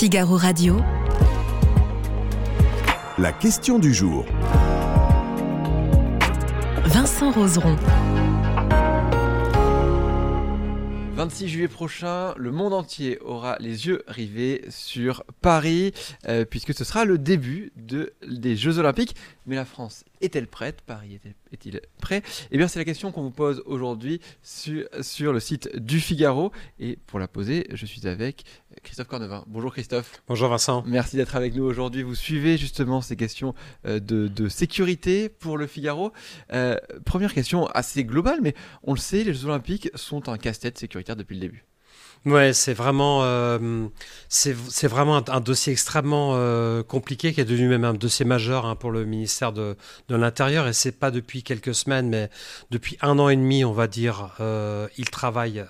Figaro Radio. La question du jour. Vincent Roseron. 26 juillet prochain, le monde entier aura les yeux rivés sur Paris, euh, puisque ce sera le début de, des Jeux Olympiques. Mais la France est-elle prête? Paris est-il prêt? Eh bien, c'est la question qu'on vous pose aujourd'hui sur, sur le site du Figaro. Et pour la poser, je suis avec Christophe Cornevin. Bonjour Christophe. Bonjour Vincent. Merci d'être avec nous aujourd'hui. Vous suivez justement ces questions euh, de, de sécurité pour le Figaro. Euh, première question assez globale, mais on le sait, les Jeux Olympiques sont un casse-tête sécuritaire depuis le début. Ouais, c'est vraiment, euh, vraiment un, dossier extrêmement euh, compliqué qui est devenu même un dossier majeur hein, pour le ministère de, de l'Intérieur. Et c'est pas depuis quelques semaines, mais depuis un an et demi, on va dire, euh, il travaille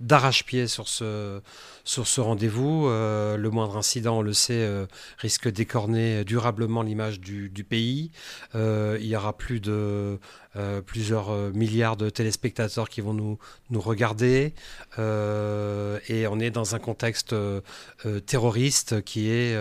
d'arrache-pied sur ce sur ce rendez-vous. Le moindre incident, on le sait, risque d'écorner durablement l'image du, du, pays. Il y aura plus de plusieurs milliards de téléspectateurs qui vont nous, nous regarder. Et on est dans un contexte terroriste qui est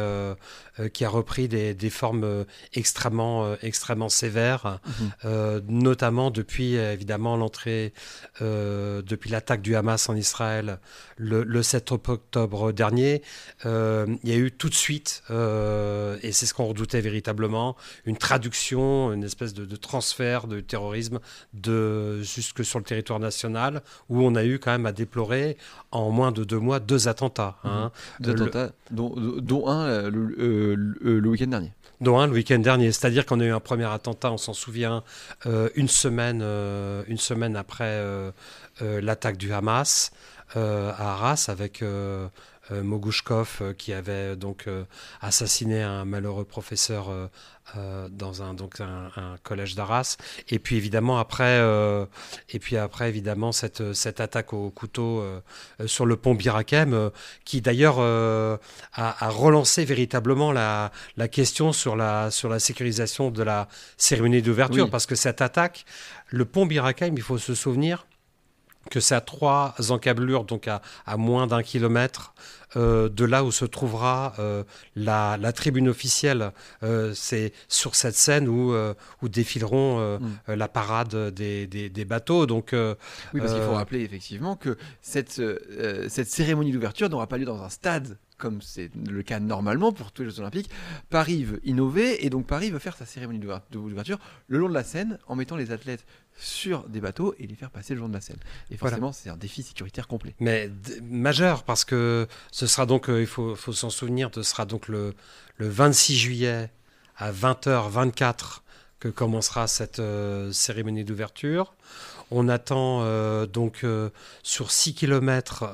qui a repris des, des formes extrêmement, extrêmement sévères, mmh. notamment depuis évidemment l'entrée, depuis l'attaque du Hamas en Israël le, le 7 octobre dernier, euh, il y a eu tout de suite, euh, et c'est ce qu'on redoutait véritablement, une traduction, une espèce de, de, transfert de terrorisme de, jusque sur le territoire national, où on a eu quand même à déplorer en moins de deux mois deux attentats. Hein. Mmh. Deux attentats, dont, dont, un euh, le, le, le week-end dernier dont un le week-end dernier. C'est-à-dire qu'on a eu un premier attentat, on s'en souvient, euh, une, semaine, euh, une semaine après euh, l'attaque du Hamas à Arras avec euh, Mogushkov euh, qui avait donc euh, assassiné un malheureux professeur dans un donc un, un collège d'Arras et puis évidemment après et puis après évidemment cette cette attaque au couteau sur le pont Birakem qui d'ailleurs a, a, relancé véritablement la, la question sur la sur la sécurisation de la cérémonie d'ouverture oui. parce que cette attaque le pont Birakem il faut se souvenir que c'est à trois encablures, donc à, à moins d'un kilomètre euh, de là où se trouvera euh, la, la, tribune officielle. Euh, c'est sur cette scène où, où défileront mm. la parade des, des, des bateaux. Donc, oui, parce qu'il faut rappeler effectivement que cette, cette cérémonie d'ouverture n'aura pas lieu dans un stade comme c'est le cas normalement pour tous les Jeux Olympiques, Paris veut innover et donc Paris veut faire sa cérémonie d'ouverture le long de la Seine en mettant les athlètes sur des bateaux et les faire passer le long de la Seine. Et forcément, voilà. c'est un défi sécuritaire complet. Mais majeur parce que ce sera donc, euh, il faut, faut s'en souvenir, ce sera donc le, le 26 juillet à 20h24 que commencera cette euh, cérémonie d'ouverture. On attend euh, donc euh, sur 6 km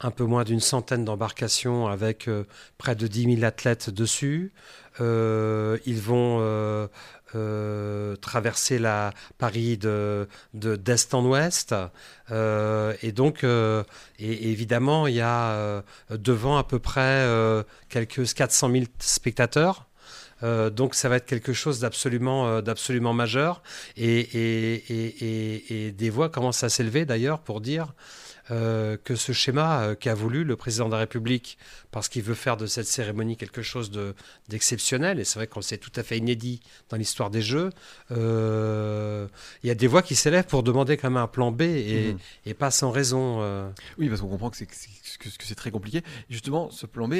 un peu moins d'une centaine d'embarcations avec euh, près de 10 000 athlètes dessus. Euh, ils vont euh, traverser la Paris de d'est en ouest. Et donc évidemment il y a devant à peu près quelques 400 000 spectateurs. Donc ça va être quelque chose d'absolument d'absolument majeur. Et, et, et, et, des voix commencent à s'élever d'ailleurs pour dire euh, que ce schéma euh, qu'a voulu le président de la République, parce qu'il veut faire de cette cérémonie quelque chose d'exceptionnel, et c'est vrai qu'on c'est tout à fait inédit dans l'histoire des Jeux, euh, il y a des voix qui s'élèvent pour demander quand même un plan B et, mmh. et pas sans raison. Oui, parce qu'on comprend que c'est que, que c'est très compliqué. Justement, ce plan B,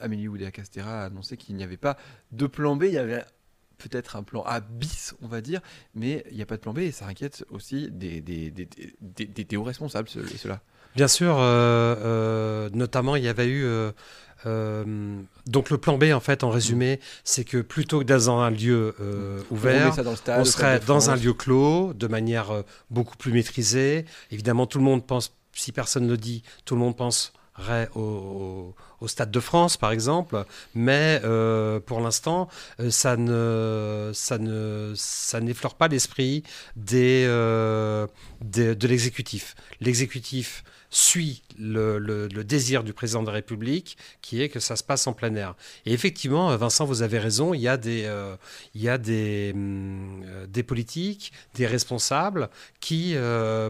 Amélie Oudéa-Castéra a annoncé qu'il n'y avait pas de plan B, il y avait peut-être un plan A bis, on va dire, mais il n'y a pas de plan B et ça inquiète aussi des, des, des, des, des, des hauts responsables, cela. Bien sûr, euh, euh, notamment il y avait eu... Euh, donc le plan B, en fait, en résumé, c'est que plutôt que dans un lieu euh, ouvert, on, stade, on serait dans un lieu clos, de manière euh, beaucoup plus maîtrisée. Évidemment, tout le monde pense, si personne ne le dit, tout le monde pense au, au, au, Stade de France, par exemple, mais euh, pour l'instant, euh, ça ne, ça ne, ça n'effleure pas l'esprit des, euh, de l'exécutif. L'exécutif suit le, le, désir du président de la République, qui est que ça se passe en plein air. Et effectivement, Vincent, vous avez raison, il y a des, il y a des, hum, des politiques, des responsables qui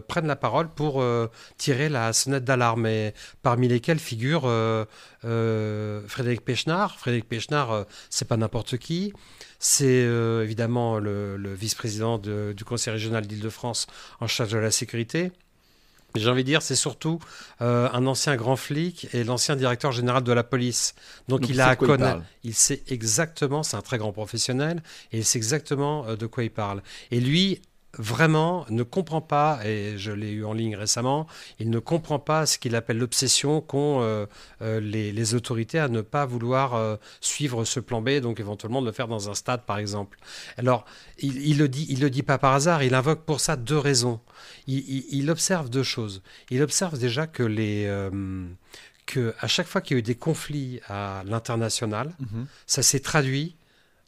prennent la parole pour tirer la sonnette d'alarme, et parmi lesquels figure Frédéric Pechnard. Frédéric Pechnard, c'est pas n'importe qui. C'est évidemment le, le vice-président du Conseil régional d'Île-de-France en charge de la sécurité. J'ai envie de dire, c'est surtout euh, un ancien grand flic et l'ancien directeur général de la police. Donc, il a à connaître. Il, sait exactement, c'est un très grand professionnel, et il sait exactement euh, de quoi il parle. Et lui, vraiment ne comprend pas, et je l'ai eu en ligne récemment, il ne comprend pas ce qu'il appelle l'obsession qu'ont euh, euh, les, autorités à ne pas vouloir euh, suivre ce plan B, donc éventuellement de le faire dans un stade par exemple. Alors, il, il le dit, il le dit pas par hasard, il invoque pour ça deux raisons. Il, observe deux choses. Il observe déjà que les que à chaque fois qu'il y a eu des conflits à l'international, mhm. ça s'est traduit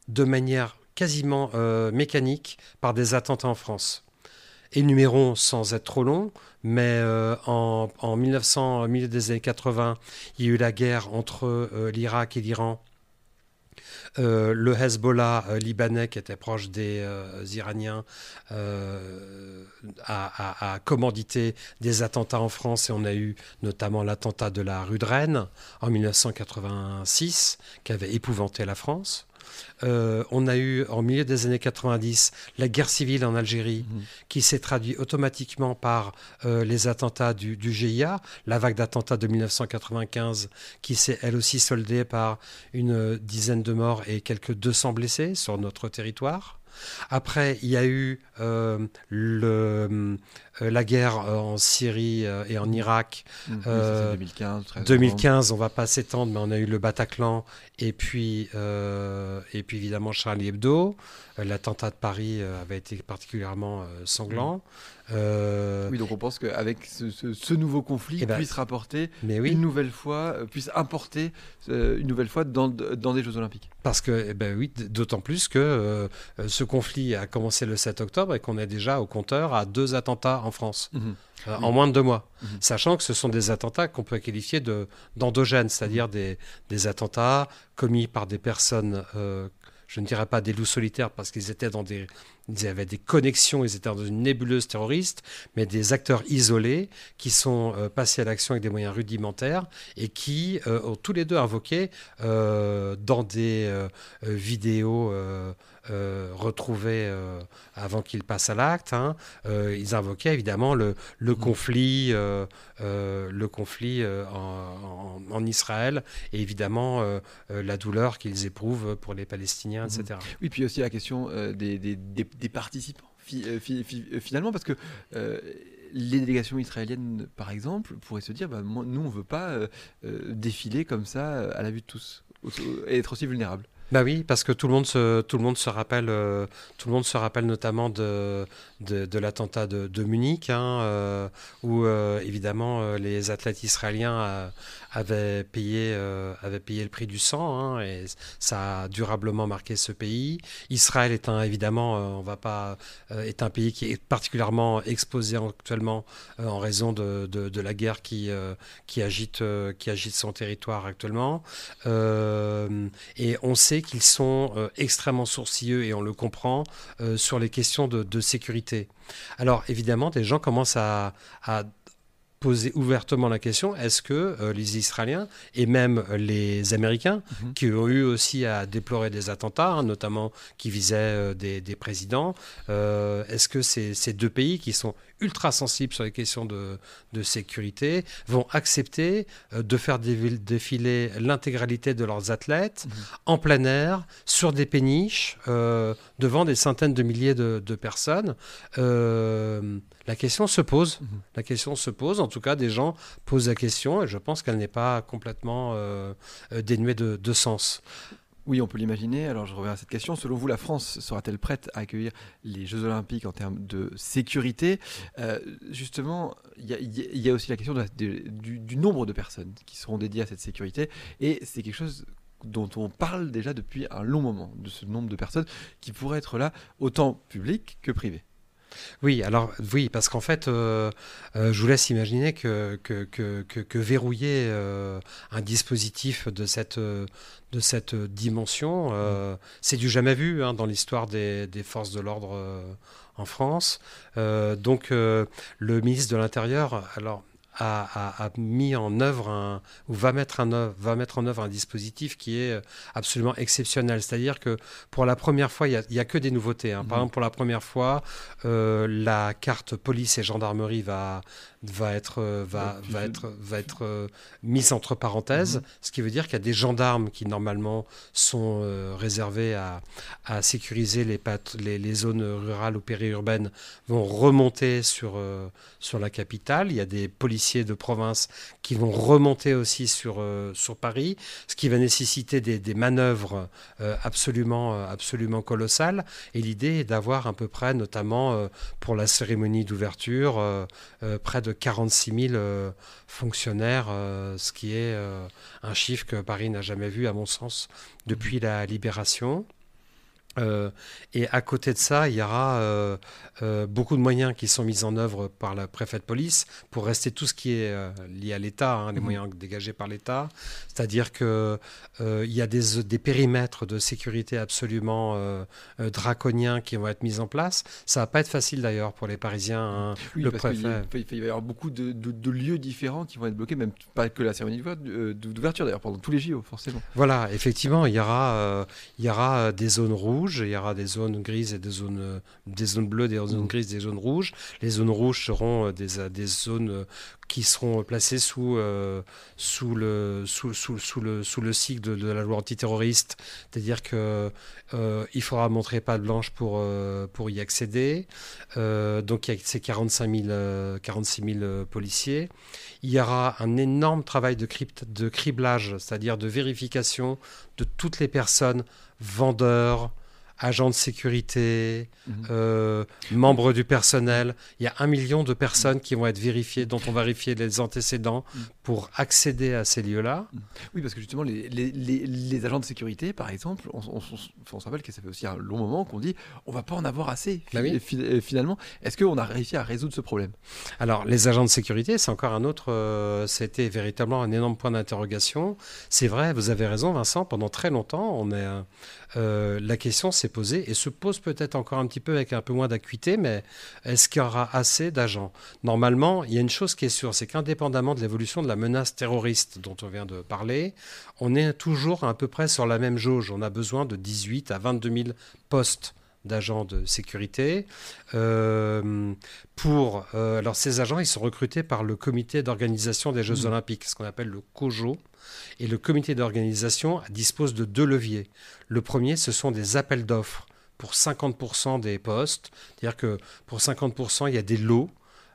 de manière quasiment euh, mécanique par des attentats en France. Énumérons sans être trop long, mais euh, en, en 1900, milieu des années 80, il y a eu la guerre entre euh, l'Irak et l'Iran. le Hezbollah libanais, qui était proche des Iraniens, a, a, commandité des attentats en France et on a eu notamment l'attentat de la rue de Rennes en 1986, qui avait épouvanté la France. Euh, on a eu en milieu des années 90 la guerre civile en Algérie mhm. qui s'est traduite automatiquement par euh, les attentats du, GIA, la vague d'attentats de 1995 qui s'est elle aussi soldée par une dizaine de morts et quelques 200 blessés sur notre territoire. Après, il y a eu euh, le, euh, la guerre euh, en Syrie et en Irak. 2015. 2015, on va pas s'étendre, mais on a eu le Bataclan et puis, et puis évidemment Charlie Hebdo. L'attentat de Paris avait été particulièrement sanglant. Euh, oui, donc on pense qu'avec ce, nouveau conflit, eh ben, puisse rapporter une nouvelle fois, euh, puisse importer euh, une nouvelle fois dans, dans, des Jeux Olympiques. Parce que, eh ben oui, d'autant plus que ce conflit a commencé le 7 octobre et qu'on est déjà au compteur à deux attentats en France. Mhm. en moins de deux mois, mhm. sachant que ce sont des attentats qu'on peut qualifier d'endogènes, c'est-à-dire mhm. des, des, attentats commis par des personnes je ne dirais pas des loups solitaires parce qu'ils étaient dans des, ils avaient des connexions, ils étaient dans une nébuleuse terroriste, mais des acteurs isolés qui sont euh, passés à l'action avec des moyens rudimentaires et qui euh, ont tous les deux invoqué euh, dans des vidéos retrouvées avant qu'ils passent à l'acte. Hein, ils invoquaient évidemment le, le mmh. conflit, le conflit en, en, Israël et évidemment la douleur qu'ils éprouvent pour les Palestiniens, etc. Mmh. Oui, puis aussi la question des, des, des des participants euh, euh, finalement parce que euh, les délégations israéliennes par exemple pourraient se dire bah, nous on veut pas défiler comme ça à la vue de tous et être aussi vulnérables. Bah oui, parce que tout le monde se, tout le monde se rappelle, tout le monde se rappelle notamment de, de, l'attentat de, Munich, hein, où évidemment les athlètes israéliens avait payé, euh, avait payé le prix du sang hein, et ça a durablement marqué ce pays. Israël est un, évidemment, euh, on va pas, euh, est un pays qui est particulièrement exposé actuellement en raison de, de, la guerre qui, qui, agite, qui agite son territoire actuellement. et on sait qu'ils sont extrêmement sourcilleux et on le comprend sur les questions de, de sécurité. Alors évidemment, des gens commencent à, à poser ouvertement la question est-ce que euh, les Israéliens et même les Américains, mhm. qui ont eu aussi à déplorer des attentats, hein, notamment qui visaient euh, des, présidents, euh, est-ce que ces, ces, deux pays qui sont ultra sensibles sur les questions de, de sécurité vont accepter de faire défiler l'intégralité de leurs athlètes mhm. en plein air, sur des péniches, devant des centaines de milliers de, de personnes la question se pose. Mhm. La question se pose. En tout cas, des gens posent la question et je pense qu'elle n'est pas complètement euh, euh, dénuée de, sens. Oui, on peut l'imaginer. Alors je reviens à cette question. Selon vous, la France sera-t-elle prête à accueillir les Jeux Olympiques en termes de sécurité? Euh, Justement, il y, a aussi la question du, nombre de personnes qui seront dédiées à cette sécurité. Et c'est quelque chose dont on parle déjà depuis un long moment, de ce nombre de personnes qui pourraient être là, autant publiques que privées. Oui, alors oui, parce qu'en fait, euh, euh, je vous laisse imaginer que, que, que, que verrouiller euh, un dispositif de cette, de cette dimension, c'est du jamais vu hein, dans l'histoire des, des, forces de l'ordre en France. donc, le ministre de l'Intérieur, alors a, mis en œuvre un, ou va mettre, un, va mettre en œuvre un dispositif qui est absolument exceptionnel. C'est-à-dire que pour la première fois, il n'y a, que des nouveautés. Hein. Par mmh. exemple, pour la première fois, euh, la carte police et gendarmerie va, va être, euh, va, va être, va être euh, mise entre parenthèses, mmh. ce qui veut dire qu'il y a des gendarmes qui normalement sont réservés à, à, sécuriser les, les, les, zones rurales ou périurbaines vont remonter sur, sur la capitale. Il y a des policiers de province qui vont remonter aussi sur, euh, sur Paris, ce qui va nécessiter des, des manœuvres euh, absolument, euh, absolument colossales. Et l'idée est d'avoir à peu près, notamment pour la cérémonie d'ouverture, près de 46 000 fonctionnaires, ce qui est un chiffre que Paris n'a jamais vu, à mon sens, depuis la libération. Euh, et à côté de ça, il y aura euh, euh, beaucoup de moyens qui sont mis en œuvre par la préfet de police pour rester tout ce qui est lié à l'État, hein, les mmh. moyens dégagés par l'État. C'est-à-dire qu'il y a des, des, périmètres de sécurité absolument draconiens qui vont être mis en place. Ça va pas être facile d'ailleurs pour les Parisiens. Hein, le préfet. Il, va y avoir beaucoup de, de, lieux différents qui vont être bloqués, même pas que la cérémonie d'ouverture d'ailleurs, pendant tous les JO, forcément. Voilà, effectivement, il y aura, il y aura des zones rouges il y aura des zones grises et des zones, des zones bleues, des zones mmh. grises, des zones rouges. Les zones rouges seront euh, des, euh, des zones euh, qui seront placées sous, sous, le, sous, sous, sous, le, sous le cycle de, la loi antiterroriste, c'est-à-dire qu'il il faudra montrer pas de blanche pour, pour y accéder. donc il y a ces 45 000, 46 000 policiers. Il y aura un énorme travail de, crypt, de criblage, c'est-à-dire de vérification de toutes les personnes, vendeurs, agents de sécurité, mhm. euh, membres du personnel. Il y a un million de personnes qui vont être vérifiées, dont on va vérifier les antécédents mhm. pour accéder à ces lieux-là. Mhm. Oui, parce que justement, les, les, les, agents de sécurité, par exemple, on, on, se rappelle que ça fait aussi un long moment qu'on dit on va pas en avoir assez. Bah finalement, est-ce qu'on a réussi à résoudre ce problème? Alors, les agents de sécurité, c'est encore un autre. Euh, C'était véritablement un énorme point d'interrogation. C'est vrai, vous avez raison, Vincent. Pendant très longtemps, on est, euh, la question s'est posée et se pose peut-être encore un petit peu avec un peu moins d'acuité, mais est-ce qu'il y aura assez d'agents? Normalement, il y a une chose qui est sûre, c'est qu'indépendamment de l'évolution de la menace terroriste dont on vient de parler, on est toujours à peu près sur la même jauge. On a besoin de 18 à 22 000 postes d'agents de sécurité. Euh, pour, euh, alors ces agents, ils sont recrutés par le comité d'organisation des Jeux mmh. Olympiques, ce qu'on appelle le COJO. Et le comité d'organisation dispose de deux leviers. Le premier, ce sont des appels d'offres pour 50% des postes. C'est-à-dire que pour 50%, il y a des lots.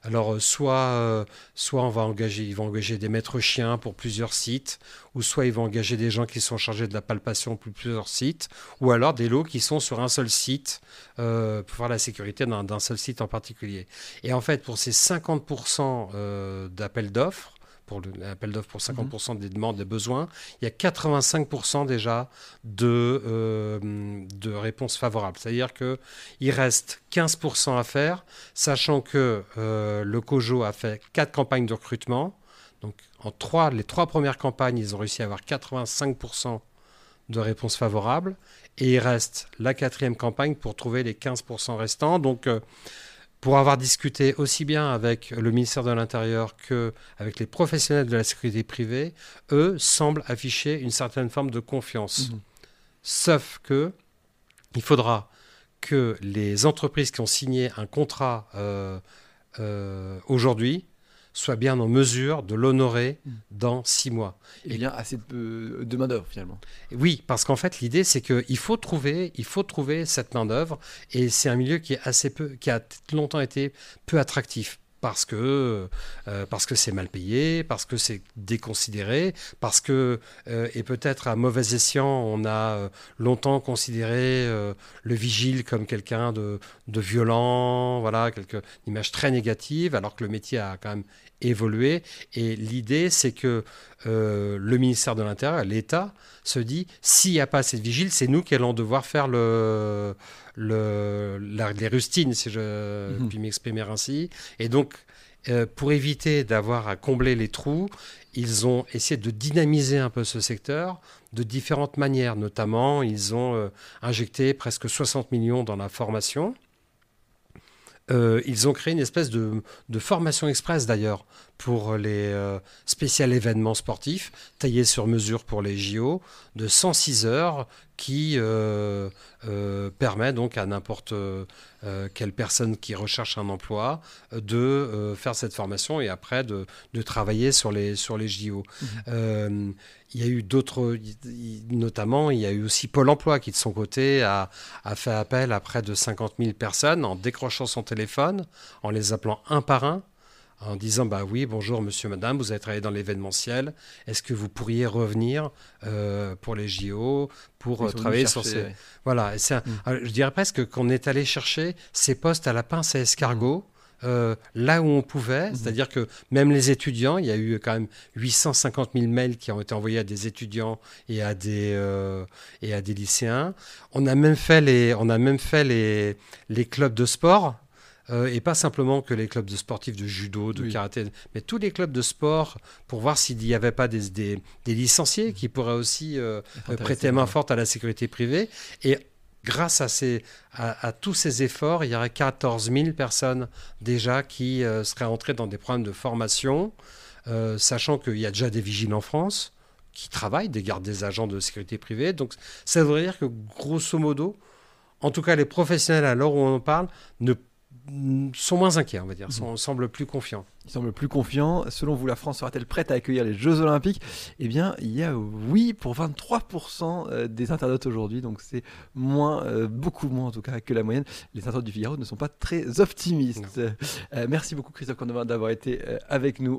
Alors, euh, soit, euh, soit on va engager, ils vont engager des maîtres chiens pour plusieurs sites, ou soit ils vont engager des gens qui sont chargés de la palpation pour plusieurs sites, ou alors des lots qui sont sur un seul site euh, pour faire la sécurité d'un seul site en particulier. Et en fait, pour ces 50% d'appels d'offres, pour l'appel d'offres pour 50% mhm. des demandes, des besoins, il y a 85% déjà de, euh, de réponses favorables. C'est-à-dire qu'il reste 15% à faire, sachant que euh, le COJO a fait quatre campagnes de recrutement. Donc, en trois, les trois premières campagnes, ils ont réussi à avoir 85% de réponses favorables. Et il reste la quatrième campagne pour trouver les 15% restants. Donc, euh, pour avoir discuté aussi bien avec le ministère de l'Intérieur que avec les professionnels de la sécurité privée, eux semblent afficher une certaine forme de confiance. Mhm. Sauf que il faudra que les entreprises qui ont signé un contrat euh, euh, aujourd'hui soit bien en mesure de l'honorer hmm. dans six mois. Et bien assez de, de main d'œuvre finalement. Oui, parce qu'en fait l'idée c'est qu'il faut trouver, il faut trouver cette main d'œuvre et c'est un milieu qui est assez peu, qui a longtemps été peu attractif parce que euh, parce que c'est mal payé, parce que c'est déconsidéré, parce que euh, et peut-être à mauvais escient on a euh, longtemps considéré le vigile comme quelqu'un de, violent, voilà, quelque image très négative, alors que le métier a quand même évoluer. Et l'idée, c'est que euh, le ministère de l'Intérieur, l'État, se dit s'il n'y a pas assez de vigiles, c'est nous qui allons devoir faire le, le, les rustines, si je mhm. puis m'exprimer ainsi. Et donc, euh, pour éviter d'avoir à combler les trous, ils ont essayé de dynamiser un peu ce secteur de différentes manières. Notamment, ils ont euh, injecté presque 60 millions dans la formation. Euh, ils ont créé une espèce de, formation express d'ailleurs pour les euh, spécial événements sportifs, taillés sur mesure pour les JO, de 106 heures qui euh, permet donc à n'importe quelle personne qui recherche un emploi de faire cette formation et après de, travailler sur les, sur les JO. Mmh il y a eu d'autres, notamment, il y a eu aussi Pôle emploi qui, de son côté, a, fait appel à près de 50 000 personnes en décrochant son téléphone, en les appelant un par un, en disant Bah oui, bonjour monsieur, madame, vous avez travaillé dans l'événementiel, est-ce que vous pourriez revenir euh, pour les JO, pour euh, travailler sur ces. Voilà, mm. je dirais presque qu'on est allé chercher ces postes à la pince à escargot. Euh, là où on pouvait, mhm. c'est-à-dire que même les étudiants, il y a eu quand même 850 000 mails qui ont été envoyés à des étudiants et à des, euh, et à des lycéens. On a même fait les, on a même fait les, les clubs de sport. Euh, et pas simplement que les clubs de sportifs de judo, de karaté, mais tous les clubs de sport pour voir s'il n'y avait pas des, des, des, licenciés qui pourraient aussi prêter main forte à la sécurité privée. Et grâce à, ces, à, tous ces efforts, il y aurait 14 000 personnes déjà qui euh, seraient entrées dans des programmes de formation, euh, sachant qu'il y a déjà des vigiles en France qui travaillent, des gardes des agents de sécurité privée. Donc ça voudrait dire que grosso modo, en tout cas les professionnels à l'heure où on en parle, ne sont moins inquiets, on va dire, sont, semblent plus confiants. Ils semblent plus confiants. Selon vous, la France sera-t-elle prête à accueillir les Jeux Olympiques? Eh bien, il y a oui pour 23% euh, des internautes aujourd'hui, donc c'est moins, euh, beaucoup moins en tout cas que la moyenne. Les internautes du Figaro ne sont pas très optimistes. Euh, merci beaucoup Christophe Condevin d'avoir été avec nous.